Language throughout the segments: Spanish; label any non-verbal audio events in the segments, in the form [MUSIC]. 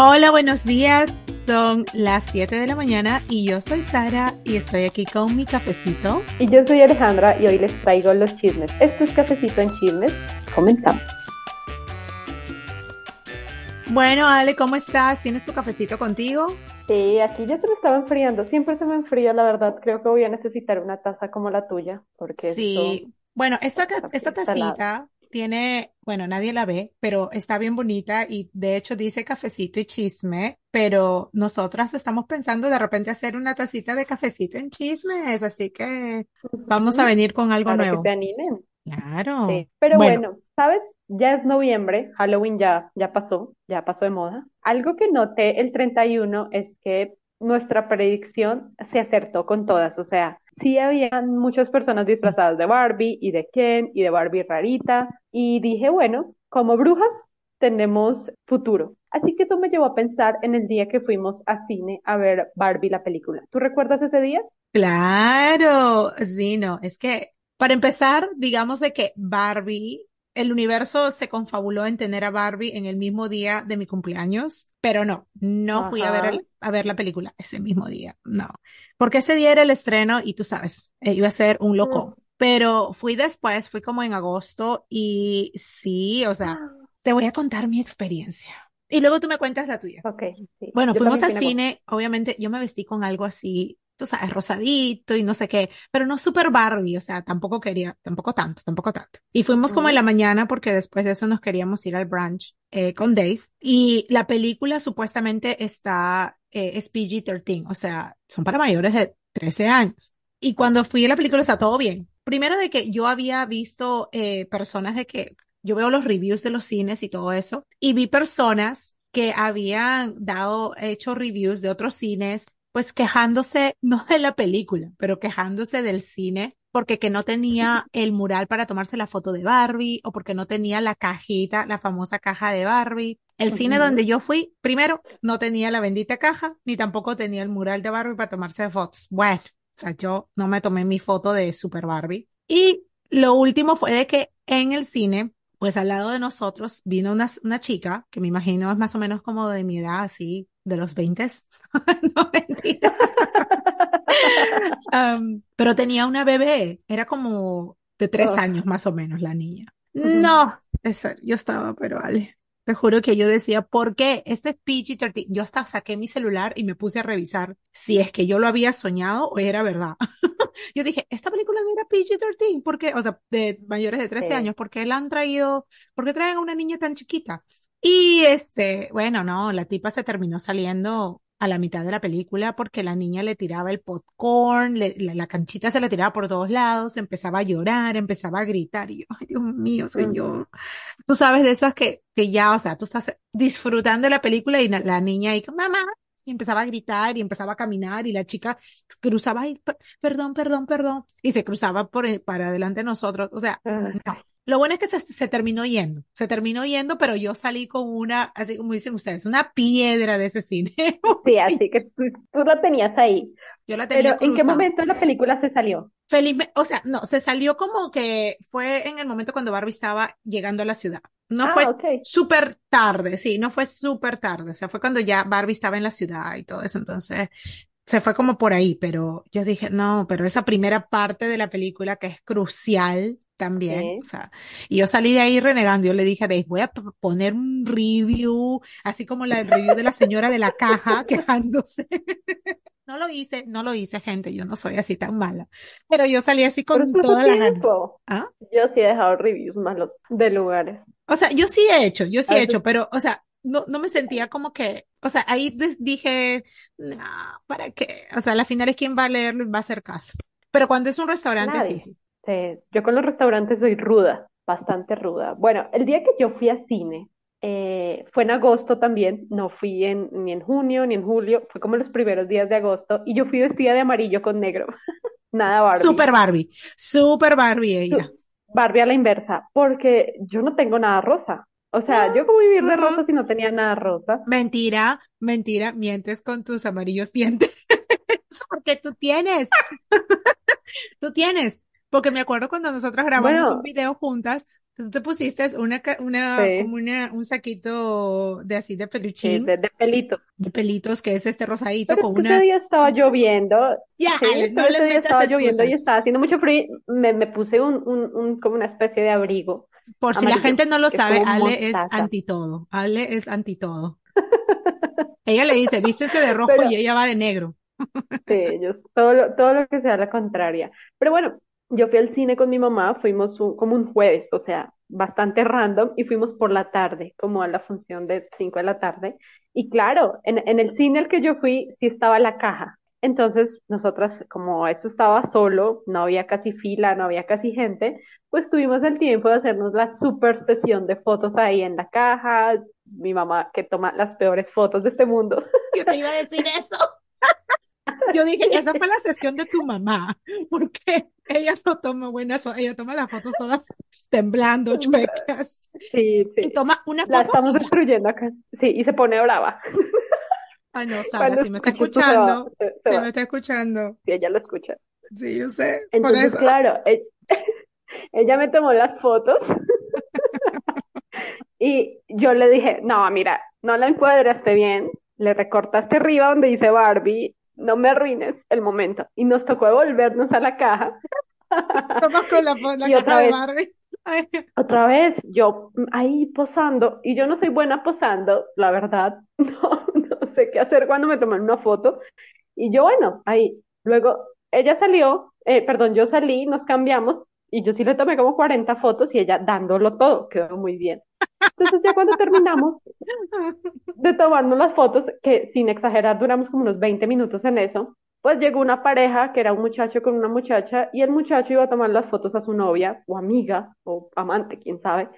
Hola, buenos días. Son las 7 de la mañana y yo soy Sara y estoy aquí con mi cafecito. Y yo soy Alejandra y hoy les traigo los chismes. Esto es Cafecito en Chismes. Comenzamos. Bueno, Ale, ¿cómo estás? ¿Tienes tu cafecito contigo? Sí, aquí ya se me estaba enfriando. Siempre se me enfría, la verdad. Creo que voy a necesitar una taza como la tuya. Porque sí, bueno, esta, esta tacita tiene, bueno, nadie la ve, pero está bien bonita y de hecho dice cafecito y chisme, pero nosotras estamos pensando de repente hacer una tacita de cafecito en chismes, así que vamos a venir con algo Para que te nuevo. animen. Claro. Sí. Pero Bueno, bueno, ¿sabes? Ya es noviembre, Halloween ya, ya pasó, ya pasó de moda. Algo que noté el 31 es que nuestra predicción se acertó con todas, o sea, sí habían muchas personas disfrazadas de Barbie y de Ken y de Barbie rarita, y dije, bueno, como brujas tenemos futuro. Así que eso me llevó a pensar en el día que fuimos a cine a ver Barbie la película. ¿Tú recuerdas ese día? claro, sí, no, es que para empezar, digamos de que Barbie, el universo se confabuló en tener a Barbie en el mismo día de mi cumpleaños, pero no, no fui a ver el- a ver la película ese mismo día, no, porque ese día era el estreno y tú sabes, eh, iba a ser un Mm. loco, pero fui después, fui como en agosto y sí, o sea, te voy a contar mi experiencia y luego tú me cuentas la tuya. Ok, sí. Bueno, Yo fuimos al agosto. cine, obviamente yo me vestí con algo así, tú sabes, rosadito y no sé qué, pero no super Barbie, o sea, tampoco quería, tampoco tanto, tampoco tanto. Y fuimos como en la mañana porque después de eso nos queríamos ir al brunch eh, con Dave y la película supuestamente está, eh, es PG-13, o sea, son para mayores de 13 años. Y cuando fui a la película está todo bien. Primero de que yo había visto eh, personas de que yo veo los reviews de los cines y todo eso, y vi personas que habían dado, hecho reviews de otros cines, pues quejándose, [LAUGHS] no de la película, pero quejándose del cine, porque que no tenía [LAUGHS] el mural para tomarse la foto de Barbie, o porque no tenía la cajita, la famosa caja de Barbie. El cine donde yo fui, primero, no tenía la bendita caja, ni tampoco tenía el mural de Barbie para tomarse fotos. Bueno, o sea, yo no me tomé mi foto de Super Barbie. Y lo último fue de que en el cine, pues al lado de nosotros vino una, una chica, que me imagino es más o menos como de mi edad, así, de los 20. [LAUGHS] No, mentira. [LAUGHS] Pero tenía una bebé, era como de tres Ugh. años más o menos la niña. No, eso, yo estaba, pero vale. Te juro que yo decía, ¿por qué? Este es PG-13. Yo hasta saqué mi celular y me puse a revisar si es que yo lo había soñado o era verdad. [LAUGHS] Yo dije, esta película no era PG-13, ¿por qué? O sea, de mayores de 13 Sí. años, ¿por qué la han traído? ¿Por qué traen a una niña tan chiquita? Y este, bueno, no, la tipa se terminó saliendo a la mitad de la película porque la niña le tiraba el popcorn, le- la, la canchita se la tiraba por todos lados, empezaba a llorar, empezaba a gritar y yo, ay Dios mío, señor. Tú sabes de esas que, que ya, o sea, tú estás disfrutando de la película y la, la niña ahí, mamá, y empezaba a gritar y empezaba a caminar y la chica cruzaba, ay, per- perdón, perdón, perdón, y se cruzaba por, el- para adelante de nosotros. O sea, no. Lo bueno es que se, se terminó yendo, se terminó yendo, pero yo salí con una, así como dicen ustedes, una piedra de ese cine, [LAUGHS] Sí, así que tú, tú la tenías ahí. yo la tenía Pero ¿en qué momento la película se salió? Felizmente, o sea, no, se salió como que fue en el momento cuando Barbie estaba llegando a la ciudad. No Ah, fue ok. súper tarde, sí, no fue súper tarde, o sea, fue cuando ya Barbie estaba en la ciudad y todo eso, entonces se fue como por ahí, pero yo dije, no, pero esa primera parte de la película que es crucial también, o sea, y yo salí de ahí renegando, yo le dije a Dave, voy a poner un review, así como la, el review de la señora de la caja [LAUGHS] quejándose. No lo hice, no lo hice, gente, yo no soy así tan mala, pero yo salí así con todas las ganas. ¿Ah? Yo sí he dejado reviews malos de lugares. O sea, yo sí he hecho, yo sí A he hecho, pero, o sea, no, no me sentía como que, o sea, ahí dije, no, ¿para qué? O sea, al final es quien va a leerlo y va a hacer caso. Pero cuando es un restaurante, nadie. sí. Sí, Yo con los restaurantes soy ruda, bastante ruda. Bueno, el día que yo fui a cine eh, fue en agosto también, no fui en, ni en junio ni en julio, fue como los primeros días de agosto y yo fui vestida de amarillo con negro, [LAUGHS] nada Barbie. Super Barbie, super Barbie ella. Barbie a la inversa, porque yo no tengo nada rosa. O No, sea, yo como vivir de rosa si no tenía nada rosa. Mentira, mentira, mientes con tus amarillos dientes, [LAUGHS] porque tú tienes, [LAUGHS] tú tienes. Porque me acuerdo cuando nosotras grabamos un Bueno, video juntas Tú te pusiste una, una, Sí, como una, un saquito de así de sí, peluchín, de, de pelito. de pelitos, que es este rosadito Pero es con que ese una, día estaba lloviendo, ya, sí, Ale, no le ese día estaba lloviendo y estaba haciendo mucho frío. Me, me puse un, un, un, como una especie de abrigo Por si la amarillo, gente no lo que es sabe, Ale es mostaza. anti todo. Ale es [LAUGHS] anti todo. Ella le dice, vístese de rojo Pero y ella va de negro. Sí, ellos, todo lo, todo lo que sea la contraria. Pero bueno, yo fui al cine con mi mamá, fuimos un- como un jueves, o sea, bastante random, y fuimos por la tarde, como a la función de 5 de la tarde. Y claro, en, en el cine al que yo fui, sí estaba la caja. Entonces, nosotras, como eso estaba solo, no había casi fila, no había casi gente, pues tuvimos el tiempo de hacernos la super sesión de fotos ahí en la caja. Mi mamá que toma las peores fotos de este mundo. Yo te iba a decir eso. [LAUGHS] Yo dije, [LAUGHS] esa fue la sesión de tu mamá, porque ella no toma buenas fotos, ella toma las fotos todas temblando, chuecas, Sí, y sí. toma una La foto estamos y ya. destruyendo acá. Sí, y se pone brava. [LAUGHS] Ay, no, Sara, si me está se va, escuchando, se, si me está escuchando, Sí, ella lo escucha. sí, yo sé, por Entonces, eso. claro, e- [LAUGHS] ella me tomó las fotos y yo le dije, no, mira, no la encuadraste bien, le recortaste arriba donde dice Barbie, no me arruines el momento. Y nos tocó devolvernos a la caja. [LAUGHS] Vamos con la, fo- la Y otra de vez, Barbie. Ay, otra vez, yo ahí posando, y yo no soy buena posando, la verdad, [LAUGHS] no, no sé qué hacer cuando me toman una foto. Y yo, bueno, ahí, luego ella salió, eh, perdón, yo salí, nos cambiamos, y yo sí le tomé como 40 fotos y ella dándolo todo, quedó muy bien. Entonces ya cuando terminamos de tomarnos las fotos, que sin exagerar duramos como unos 20 minutos en eso, pues llegó una pareja que era un muchacho con una muchacha y el muchacho iba a tomar las fotos a su novia o amiga o amante, quién sabe.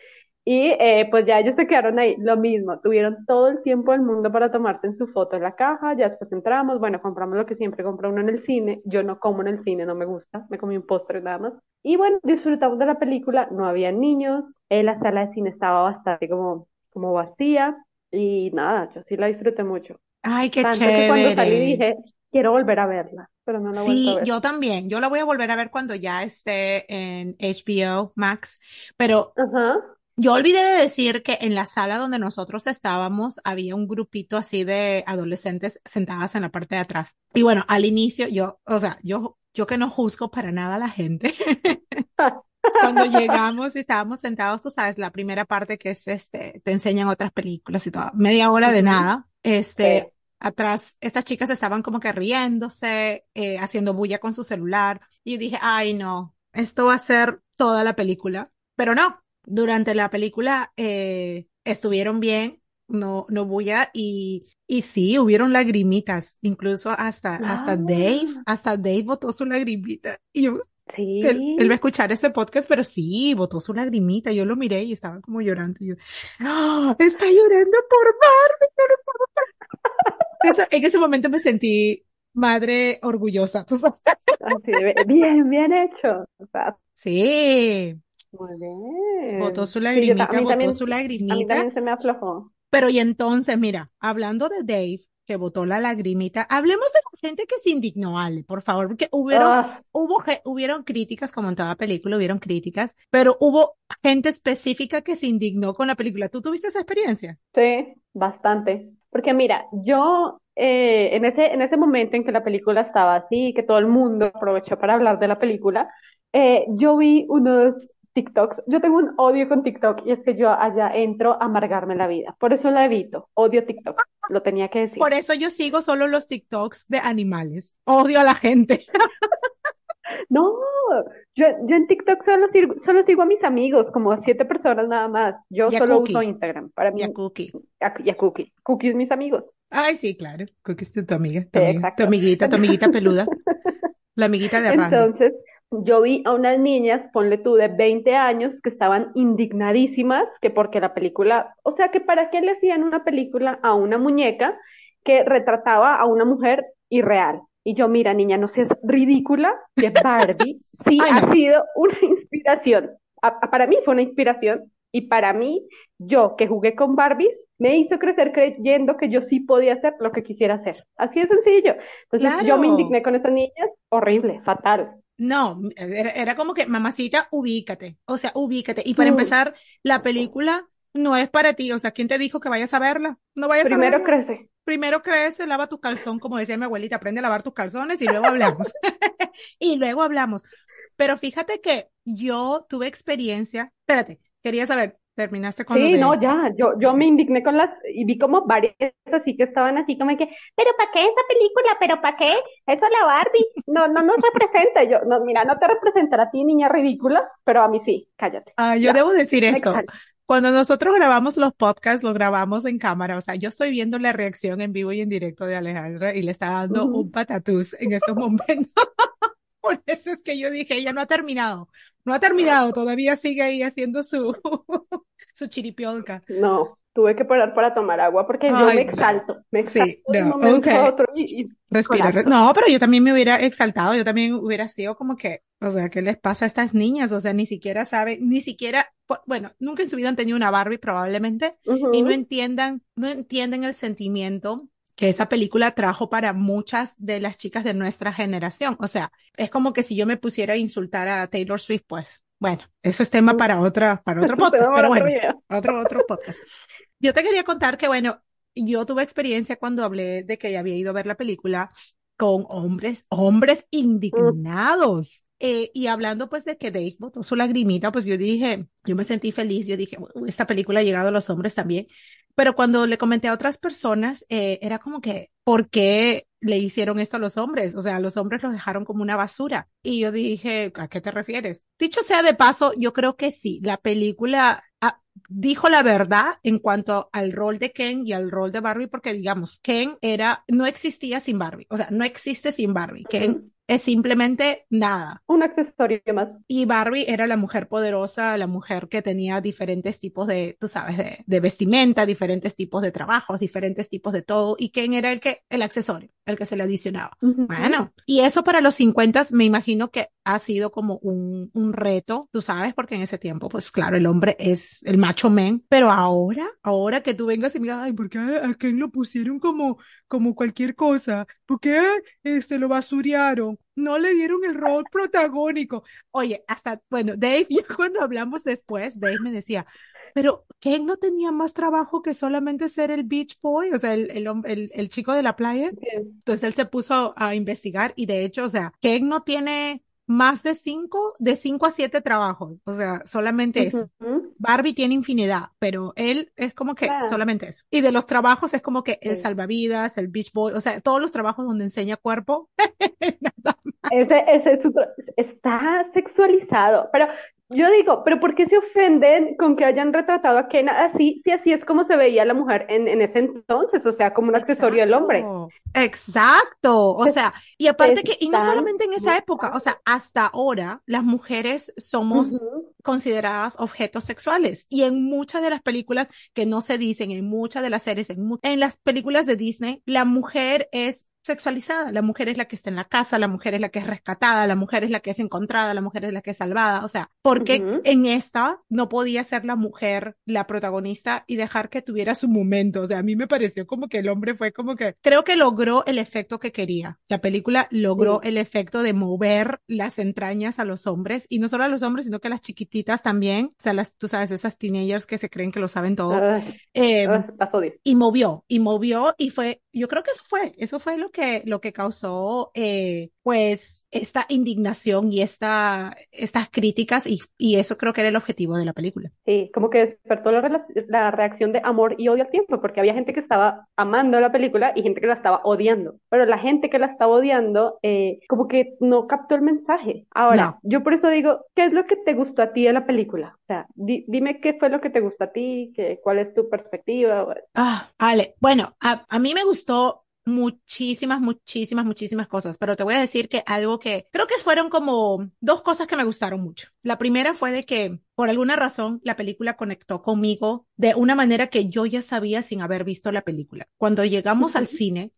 Y eh, pues ya ellos se quedaron ahí, lo mismo, tuvieron todo el tiempo del mundo para tomarse en su foto en la caja, ya después entramos, bueno, compramos lo que siempre compra uno en el cine, yo no como en el cine, no me gusta, me comí un postre nada más. Y bueno, disfrutamos de la película, no había niños, eh, la sala de cine estaba bastante como, como vacía y nada, yo sí la disfruté mucho. Ay, qué Tanto que cuando salí chévere. dije, quiero volver a verla, pero no la vuelto a Sí, ver. yo también. Yo la voy a volver a ver cuando ya esté en HBO Max, pero Ajá. Yo olvidé de decir que en la sala donde nosotros estábamos había un grupito así de adolescentes sentadas en la parte de atrás. Y bueno, al inicio yo, o sea, yo, yo que no juzgo para nada a la gente. [LAUGHS] Cuando llegamos y estábamos sentados, tú sabes, la primera parte que es este, te enseñan otras películas y todo, media hora de nada, este, Sí. atrás, estas chicas estaban como que riéndose, eh, haciendo bulla con su celular, y yo dije, ay, no, esto va a ser toda la película, pero no, durante la película, eh, estuvieron bien, no, no bulla, y, y sí, hubieron lagrimitas, incluso hasta, hasta Dave, hasta Dave botó su lagrimita, y yo, él, él va a sí. escuchar este podcast, pero sí, botó su lagrimita. Yo lo miré y estaba como llorando. Y yo, ¡Ah! está llorando por Barbie. yo no puedo creer". Eso- en ese momento me sentí madre orgullosa. ¿tú sabes? Así bien, bien hecho. O sea, Sí, muy botó bien. su Sí, yo, ta- a lagrimita, botó también, su a mí lagrimita. también se me aflojó. Pero y entonces, mira, hablando de Dave, que botó la lagrimita, hablemos de la gente que se indignó, Ale, por favor, porque hubieron, Ah, hubo, hubieron críticas, como en toda película, hubieron críticas, pero hubo gente específica que se indignó con la película. ¿Tú tuviste esa experiencia? sí, bastante. Porque mira, yo eh, en ese, en ese momento en que la película estaba así, que todo el mundo aprovechó para hablar de la película, eh, yo vi unos TikToks. Yo tengo un odio con TikTok y es que yo allá entro a amargarme la vida. Por eso la evito. Odio TikTok. Lo tenía que decir. Por eso yo sigo solo los TikToks de animales. Odio a la gente. [LAUGHS] No, yo, yo en TikTok solo, sigo- solo sigo a mis amigos, como a siete personas nada más. Yo Y solo uso Instagram. Para y a mí, Cookie. a- y a Cookie. Cookie es mis amigos. Ay, sí, claro. Cookie es tu, tu amiga, tu Sí, amiga, tu amiguita, tu amiguita peluda, [LAUGHS] la amiguita de Randy. Entonces, yo vi a unas niñas, ponle tú, de 20 años, que estaban indignadísimas, que porque la película, o sea, que para qué le hacían una película a una muñeca que retrataba a una mujer irreal. Y yo, mira, niña, no seas ridícula, que Barbie [LAUGHS] sí Ay, ha no. sido una inspiración. A- a- para mí fue una inspiración y para mí, yo que jugué con Barbies, me hizo crecer creyendo que yo sí podía hacer lo que quisiera hacer. Así de sencillo. Entonces yo me indigné con esas niñas, horrible, fatal. No, era, era como que, mamacita, ubícate, o sea, ubícate. Y para empezar, la película no es para ti, o sea, ¿quién te dijo que vayas a verla? No vayas Primero a verla. crece. Primero crece, lava tu calzón, como decía mi abuelita, aprende a lavar tus calzones y luego hablamos. [LAUGHS] y luego hablamos. Pero fíjate que yo tuve experiencia, espérate, quería saber, terminaste con Sí, de- no, ya, yo, yo me indigné con las, y vi como varias así que estaban así como que, pero ¿para qué esa película? ¿Pero para qué? Eso la Barbie, no, no nos representa. Yo, no, mira, no te representará a ti, niña ridícula, pero a mí sí, cállate. Ah, yo Ya, debo decir esto. Cuando nosotros grabamos los podcasts, lo grabamos en cámara. O sea, yo estoy viendo la reacción en vivo y en directo de Alejandra y le está dando Ujú. un patatús en estos [LAUGHS] momentos. Por eso es que yo dije, ella no ha terminado. No ha terminado, todavía sigue ahí haciendo su, [LAUGHS] su chiripiolca. No, tuve que parar para tomar agua porque yo me exalto, me Sí, un no, momento a ok. otro y, y Respira. re-. No, pero yo también me hubiera exaltado, yo también hubiera sido como que, o sea, ¿qué les pasa a estas niñas? O sea, ni siquiera saben, ni siquiera, bueno, nunca en su vida han tenido una Barbie probablemente y no entiendan, no entienden el sentimiento que esa película trajo para muchas de las chicas de nuestra generación. O sea, es como que si yo me pusiera a insultar a Taylor Swift, pues, bueno, eso es tema para otra, para otro [LAUGHS] podcast, pero bueno, otro, otro podcast. Yo te quería contar que, bueno, yo tuve experiencia cuando hablé de que había ido a ver la película con hombres, hombres indignados. Eh, y hablando pues de que Dave botó su lagrimita, pues yo dije, yo me sentí feliz, yo dije, "Bueno, esta película ha llegado a los hombres también. Pero cuando le comenté a otras personas, eh, era como que, ¿por qué le hicieron esto a los hombres? O sea, los hombres los dejaron como una basura. Y yo dije, ¿a qué te refieres? Dicho sea de paso, yo creo que sí, la película ah, dijo la verdad en cuanto al rol de Ken y al rol de Barbie, porque digamos, Ken era, no existía sin Barbie, o sea, no existe sin Barbie. Ken. Es simplemente nada. Un accesorio más. Y Barbie era la mujer poderosa, la mujer que tenía diferentes tipos de, tú sabes, de, de vestimenta, diferentes tipos de trabajos, diferentes tipos de todo. Y Ken era el que, el accesorio, el que se le adicionaba. Bueno, y eso para los 50 me imagino que ha sido como un, un reto, tú sabes, porque en ese tiempo, pues claro, el hombre es el macho man, pero ahora, ahora que tú vengas y me digas, ay, ¿por qué a Ken lo pusieron como, como cualquier cosa? ¿Por qué este, lo basurearon? No le dieron el rol protagónico. Oye, hasta, bueno, Dave, [LAUGHS] yo cuando hablamos después, Dave me decía, pero Ken no tenía más trabajo que solamente ser el beach boy, o sea, el, el, el, el chico de la playa. Entonces él se puso a investigar y de hecho, o sea, Ken no tiene más de cinco, de cinco a siete trabajos, o sea, solamente eso. Barbie tiene infinidad, pero él es como que Claro. solamente eso. Y de los trabajos es como que el salvavidas, el beach boy, o sea, todos los trabajos donde enseña cuerpo. [LAUGHS] Ese, ese es su está sexualizado. Pero yo digo, ¿pero por qué se ofenden con que hayan retratado a Ken así, si así es como se veía la mujer en, en ese entonces? O sea, como un accesorio del hombre. Exacto. O sea, y aparte que, y no solamente en esa época, o sea, hasta ahora las mujeres somos consideradas objetos sexuales. Y en muchas de las películas que no se dicen, en muchas de las series, en, en las películas de Disney, la mujer es sexualizada. La mujer es la que está en la casa, la mujer es la que es rescatada, la mujer es la que es encontrada, la mujer es la que es salvada. O sea, ¿por qué Ujú. en esta no podía ser la mujer la protagonista y dejar que tuviera su momento? O sea, a mí me pareció como que el hombre fue como que, creo que logró el efecto que quería. La película logró el efecto de mover las entrañas a los hombres y no solo a los hombres, sino que a las chiquititas también. O sea, las, tú sabes, esas teenagers que se creen que lo saben todo. Eh, ay, las odio. y movió, y movió, y fue, yo creo que eso fue, eso fue lo que, lo que causó, eh, pues, esta indignación y esta, estas críticas, y, y eso creo que era el objetivo de la película. Sí, como que despertó la, la reacción de amor y odio al tiempo, porque había gente que estaba amando la película y gente que la estaba odiando. Pero la gente que la estaba odiando, eh, como que no captó el mensaje. Ahora, yo por eso digo, ¿qué es lo que te gustó a ti de la película? O sea, di- dime qué fue lo que te gustó a ti, qué, cuál es tu perspectiva. Ah, Ale, bueno, a, a mí me gustó muchísimas, muchísimas, muchísimas cosas, pero te voy a decir que algo que creo que fueron como dos cosas que me gustaron mucho. La primera fue de que por alguna razón la película conectó conmigo de una manera que yo ya sabía sin haber visto la película. Cuando llegamos al cine,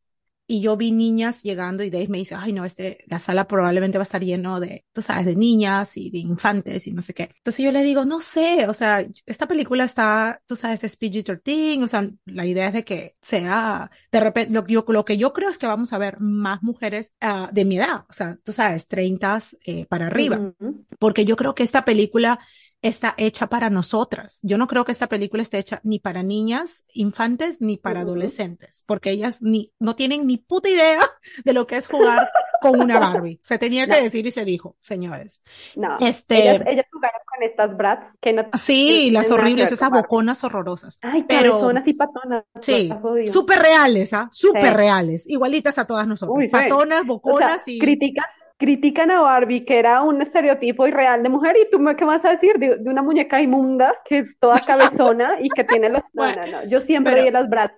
y yo vi niñas llegando y Dave me dice, ay no, este, la sala probablemente va a estar lleno de, tú sabes, de niñas y de infantes y no sé qué. Entonces yo le digo, no sé, o sea, esta película está, tú sabes, es PG-13, o sea, la idea es de que sea, de repente, lo, yo, lo que yo creo es que vamos a ver más mujeres uh, de mi edad, o sea, tú sabes, 30 eh, para arriba, uh -huh. porque yo creo que esta película está hecha para nosotras. Yo no creo que esta película esté hecha ni para niñas, infantes, ni para uh -huh. adolescentes, porque ellas ni, no tienen ni puta idea de lo que es jugar con una Barbie. Se tenía que no. decir y se dijo, señores. No, este... ellas, ellas jugaron con estas brats que no... Sí, las horribles, esas boconas horrorosas. Ay, pero así patonas. Sí, súper reales, ¿ah? Súper sí. reales, igualitas a todas nosotros. Uy, patonas, boconas o sea, y... Critican critican a Barbie, que era un estereotipo irreal de mujer, y tú me qué vas a decir de, de una muñeca inmunda que es toda cabezona y que tiene los. No, no, no. Yo siempre pero, vi las.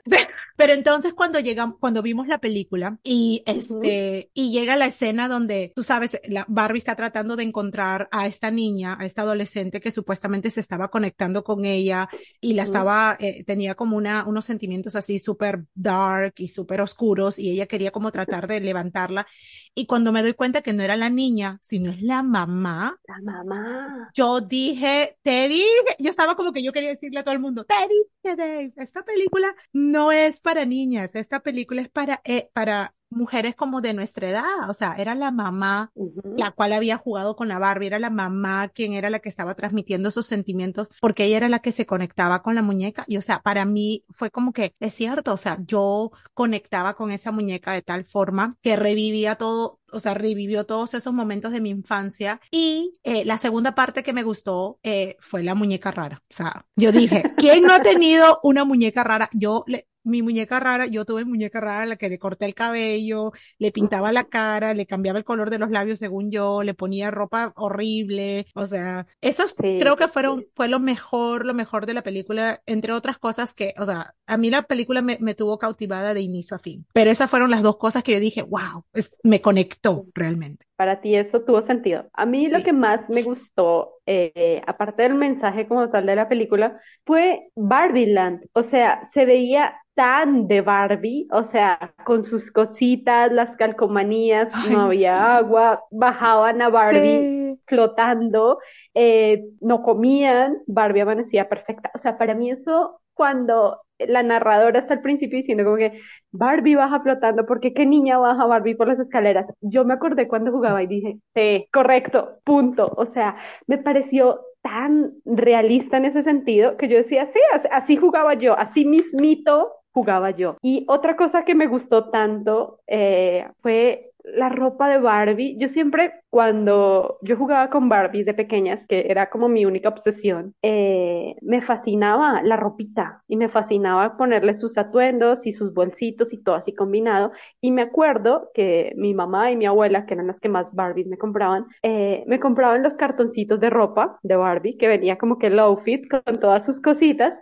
Pero entonces cuando llegamos, cuando vimos la película y este, uh -huh. y llega la escena donde, tú sabes, la Barbie está tratando de encontrar a esta niña, a esta adolescente que supuestamente se estaba conectando con ella y la uh -huh. estaba, eh, tenía como una, unos sentimientos así súper dark y súper oscuros y ella quería como tratar de levantarla. Y cuando me doy cuenta que no era la niña, sino es la mamá. La mamá. Yo dije, te dije, yo estaba como que yo quería decirle a todo el mundo, te dije, Dave, esta película no es para niñas, esta película es para, eh, para mujeres como de nuestra edad, o sea, era la mamá uh -huh. la cual había jugado con la Barbie, era la mamá quien era la que estaba transmitiendo esos sentimientos, porque ella era la que se conectaba con la muñeca, y o sea, para mí fue como que, es cierto, o sea, yo conectaba con esa muñeca de tal forma que revivía todo, o sea, revivió todos esos momentos de mi infancia. Y eh, la segunda parte que me gustó eh, fue la muñeca rara. O sea, yo dije, [LAUGHS] ¿quién no ha tenido una muñeca rara? Yo le, mi muñeca rara, yo tuve muñeca rara la que le corté el cabello, le pintaba la cara, le cambiaba el color de los labios según yo, le ponía ropa horrible, o sea, esos sí, creo que fueron, sí. fue lo mejor, lo mejor de la película, entre otras cosas que, o sea, a mí la película me, me tuvo cautivada de inicio a fin, pero esas fueron las dos cosas que yo dije, wow, es, me conectó realmente. Para ti eso tuvo sentido. A mí lo sí. que más me gustó, eh, aparte del mensaje como tal de la película, fue Barbie Land. O sea, se veía tan de Barbie, o sea, con sus cositas, las calcomanías, Ay, no había sí. agua, bajaban a Barbie sí. flotando, eh, no comían, Barbie amanecía perfecta. O sea, para mí eso, cuando la narradora está al principio diciendo como que Barbie baja flotando, porque qué niña baja Barbie por las escaleras. Yo me acordé cuando jugaba y dije, sí, correcto, punto. O sea, me pareció tan realista en ese sentido que yo decía, sí, así jugaba yo, así mismito jugaba yo. Y otra cosa que me gustó tanto eh, fue la ropa de Barbie. Yo siempre, cuando yo jugaba con Barbie de pequeñas, que era como mi única obsesión, eh, me fascinaba la ropita y me fascinaba ponerle sus atuendos y sus bolsitos y todo así combinado. Y me acuerdo que mi mamá y mi abuela, que eran las que más Barbies me compraban, eh, me compraban los cartoncitos de ropa de Barbie, que venía como que el outfit con todas sus cositas.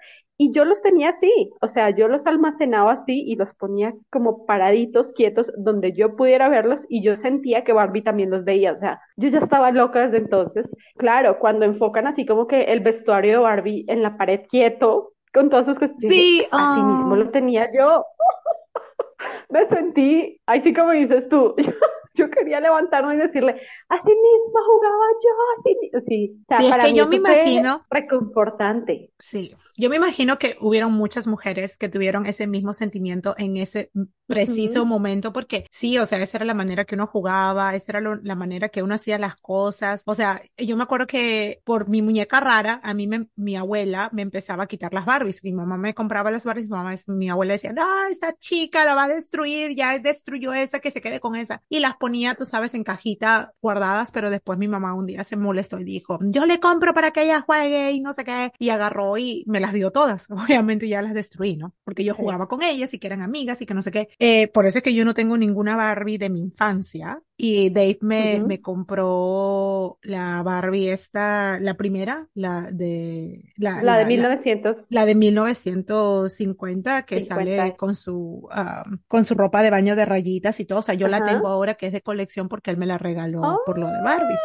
Y yo los tenía así, o sea, yo los almacenaba así y los ponía como paraditos, quietos, donde yo pudiera verlos y yo sentía que Barbie también los veía, o sea, yo ya estaba loca desde entonces. Claro, cuando enfocan así como que el vestuario de Barbie en la pared quieto, con todas sus cosas, sí, así oh. mismo lo tenía yo. [LAUGHS] Me sentí, así como dices tú, [LAUGHS] yo quería levantarme y decirle, así mismo jugaba yo, así, sí, o sea, sí, para es que yo me imagino reconfortante. Sí, yo me imagino que hubieron muchas mujeres que tuvieron ese mismo sentimiento en ese preciso uh -huh. momento, porque sí, o sea, esa era la manera que uno jugaba, esa era lo, la manera que uno hacía las cosas. O sea, yo me acuerdo que por mi muñeca rara, a mí me, mi abuela me empezaba a quitar las Barbies. Mi mamá me compraba las Barbies, mi, mamá, mi abuela decía, no, esta chica la va a destruir, ya destruyó esa, que se quede con esa. Y las ponía, tú sabes, en cajita guardadas, pero después mi mamá un día se molestó y dijo, yo le compro para que ella juegue y no sé qué. Y agarró y me las dio todas. [LAUGHS] Obviamente ya las destruí, ¿no? Porque yo jugaba con ellas y que eran amigas y que no sé qué. Eh, por eso es que yo no tengo ninguna Barbie de mi infancia. Y Dave me, uh -huh. me compró la Barbie esta, la primera, la de... La, la de 1900. La, la, de 1950 que 50. sale con su, um, con su ropa de baño de rayitas y todo. O sea, yo la tengo ahora que es de colección porque él me la regaló oh. por lo de Barbie.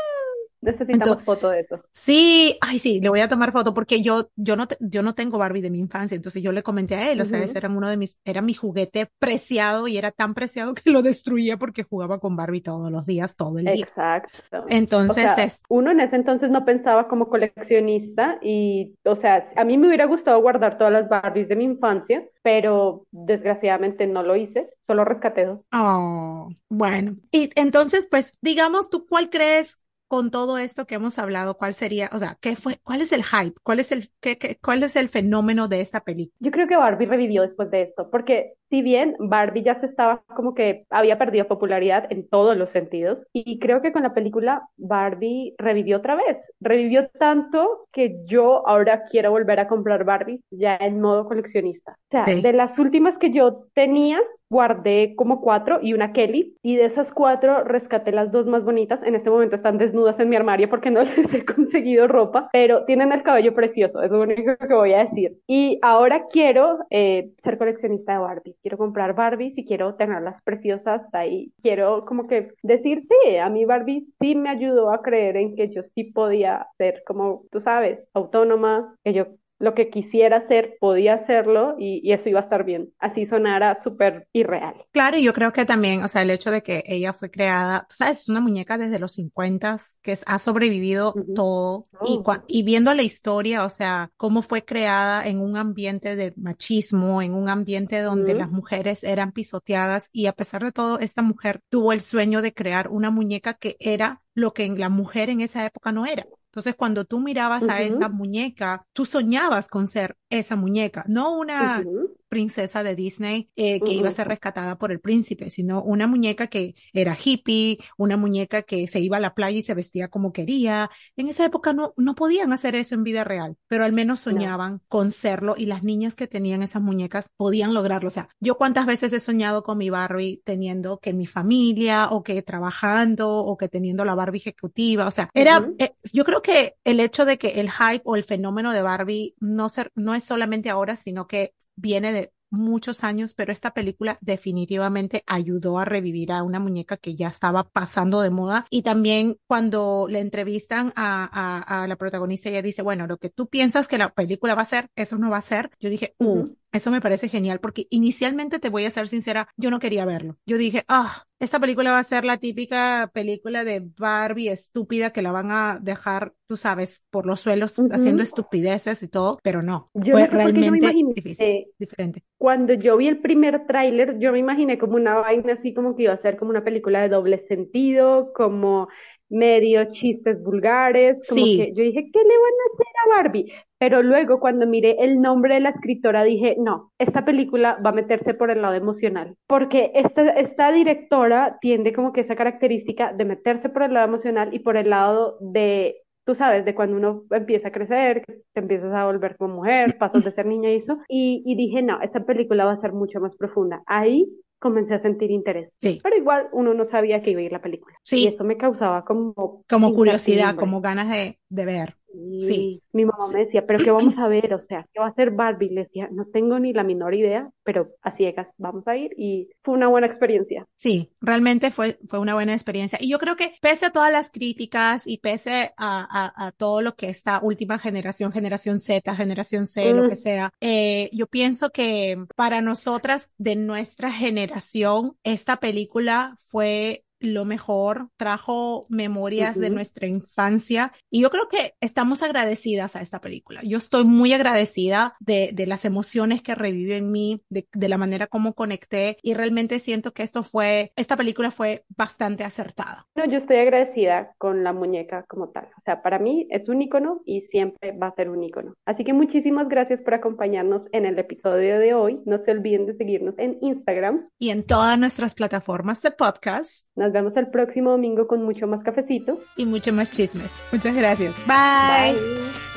Necesitamos foto de eso. Sí, ay, sí, le voy a tomar foto porque yo, yo no, yo no tengo Barbie de mi infancia, entonces yo le comenté a él, o sea, ese era uno de mis, era mi juguete preciado y era tan preciado que lo destruía porque jugaba con Barbie todos los días, todo el día. Exacto. Entonces, uno en ese entonces no pensaba como coleccionista y, o sea, a mí me hubiera gustado guardar todas las Barbies de mi infancia, pero desgraciadamente no lo hice, solo rescaté dos. Oh, bueno. Y entonces, pues, digamos, ¿tú cuál crees con todo esto que hemos hablado, ¿cuál sería, o sea, qué fue, cuál es el hype? ¿Cuál es el, qué, qué, cuál es el fenómeno de esta película? Yo creo que Barbie revivió después de esto, porque si bien Barbie ya se estaba como que había perdido popularidad en todos los sentidos, y creo que con la película Barbie revivió otra vez, revivió tanto que yo ahora quiero volver a comprar Barbie ya en modo coleccionista. O sea, sí. de las últimas que yo tenía, guardé como cuatro y una Kelly, y de esas cuatro rescaté las dos más bonitas. En este momento están desnudas en mi armario porque no [LAUGHS] les he conseguido ropa, pero tienen el cabello precioso, es lo único que voy a decir. Y ahora quiero eh, ser coleccionista de Barbie, quiero comprar Barbies y quiero tenerlas preciosas ahí. Quiero como que decir, sí, a mí Barbie sí me ayudó a creer en que yo sí podía ser como, tú sabes, autónoma, que yo lo que quisiera hacer, podía hacerlo y, y eso iba a estar bien. Así sonara súper irreal. Claro, y yo creo que también, o sea, el hecho de que ella fue creada, sabes, es una muñeca desde los 50 que es, ha sobrevivido uh -huh. todo oh. y, y viendo la historia, o sea, cómo fue creada en un ambiente de machismo, en un ambiente donde uh -huh. las mujeres eran pisoteadas y a pesar de todo, esta mujer tuvo el sueño de crear una muñeca que era lo que la mujer en esa época no era. Entonces, cuando tú mirabas uh -huh. a esa muñeca, tú soñabas con ser esa muñeca, no una uh -huh princesa de Disney eh, que uh -huh. iba a ser rescatada por el príncipe, sino una muñeca que era hippie, una muñeca que se iba a la playa y se vestía como quería. En esa época no, no podían hacer eso en vida real, pero al menos soñaban no. con serlo y las niñas que tenían esas muñecas podían lograrlo. O sea, yo cuántas veces he soñado con mi Barbie teniendo que mi familia o que trabajando o que teniendo la Barbie ejecutiva. O sea, era, uh -huh. eh, yo creo que el hecho de que el hype o el fenómeno de Barbie no, ser, no es solamente ahora, sino que viene de muchos años, pero esta película definitivamente ayudó a revivir a una muñeca que ya estaba pasando de moda. Y también cuando le entrevistan a, la protagonista, ella dice, bueno, lo que tú piensas que la película va a ser, eso no va a ser. Yo dije, uh. Eso me parece genial porque inicialmente te voy a ser sincera, yo no quería verlo. Yo dije, ah, esta película va a ser la típica película de Barbie estúpida que la van a dejar, tú sabes, por los suelos uh -huh. haciendo estupideces y todo, pero no, yo fue no sé realmente imaginé, difícil, eh, diferente. Cuando yo vi el primer tráiler, yo me imaginé como una vaina así como que iba a ser como una película de doble sentido, como medio chistes vulgares, como sí. que yo dije, ¿qué le van a hacer a Barbie? Pero luego cuando miré el nombre de la escritora dije, no, esta película va a meterse por el lado emocional, porque esta, esta directora tiende como que esa característica de meterse por el lado emocional y por el lado de tú sabes, de cuando uno empieza a crecer, te empiezas a volver como mujer, pasas de ser niña y eso, y, y dije, no, esta película va a ser mucho más profunda. Ahí comencé a sentir interés. Sí. Pero igual uno no sabía que iba a ir la película. Sí. Y eso me causaba como... Como curiosidad, como ganas de, de ver. Y sí. Mi mamá me decía, pero ¿qué vamos a ver? O sea, ¿qué va a hacer Barbie? Le decía, no tengo ni la menor idea, pero a ciegas vamos a ir y fue una buena experiencia. Sí, realmente fue, fue una buena experiencia. Y yo creo que pese a todas las críticas y pese a, a, a todo lo que esta última generación, generación Z, generación C, mm. lo que sea, eh, yo pienso que para nosotras de nuestra generación, esta película fue lo mejor, trajo memorias uh -huh. de nuestra infancia y yo creo que estamos agradecidas a esta película. Yo estoy muy agradecida de, de las emociones que revive en mí, de, de, la manera como conecté y realmente siento que esto fue, esta película fue bastante acertada. No, yo estoy agradecida con la muñeca como tal. O sea, para mí es un icono y siempre va a ser un icono. Así que muchísimas gracias por acompañarnos en el episodio de hoy. No se olviden de seguirnos en Instagram y en todas nuestras plataformas de podcast. Nos vemos el próximo domingo con mucho más cafecito y mucho más chismes. Muchas gracias. Bye. Bye.